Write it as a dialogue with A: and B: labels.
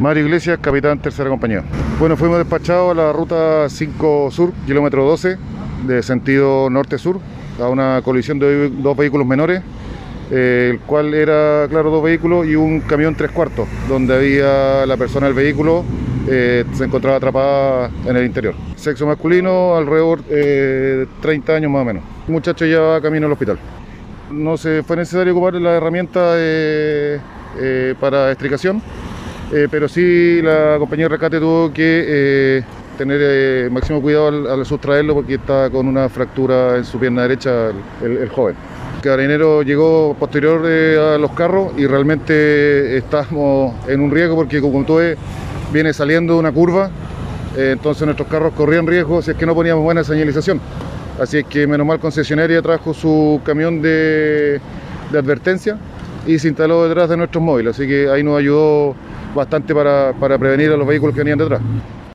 A: Mario Iglesias, capitán tercera compañía. Bueno, fuimos despachados a la ruta 5 Sur, kilómetro 12, de sentido norte-sur, a una colisión de dos vehículos menores, eh, el cual era, claro, dos vehículos y un camión tres cuartos, donde había la persona del vehículo, eh, se encontraba atrapada en el interior. Sexo masculino, alrededor de eh, 30 años más o menos. El muchacho ya va camino al hospital. No se fue necesario ocupar la herramienta para extricación, pero sí la compañía de rescate tuvo que tener máximo cuidado al, sustraerlo porque está con una fractura en su pierna derecha el, joven. El carabinero llegó posterior a los carros y realmente estamos en un riesgo porque como tú ves, viene saliendo una curva, eh, entonces nuestros carros corrían riesgo si es que no poníamos buena señalización. Así es que menos mal concesionaria trajo su camión de, de advertencia y se instaló detrás de nuestros móviles, así que ahí nos ayudó bastante para, prevenir a los vehículos que venían detrás.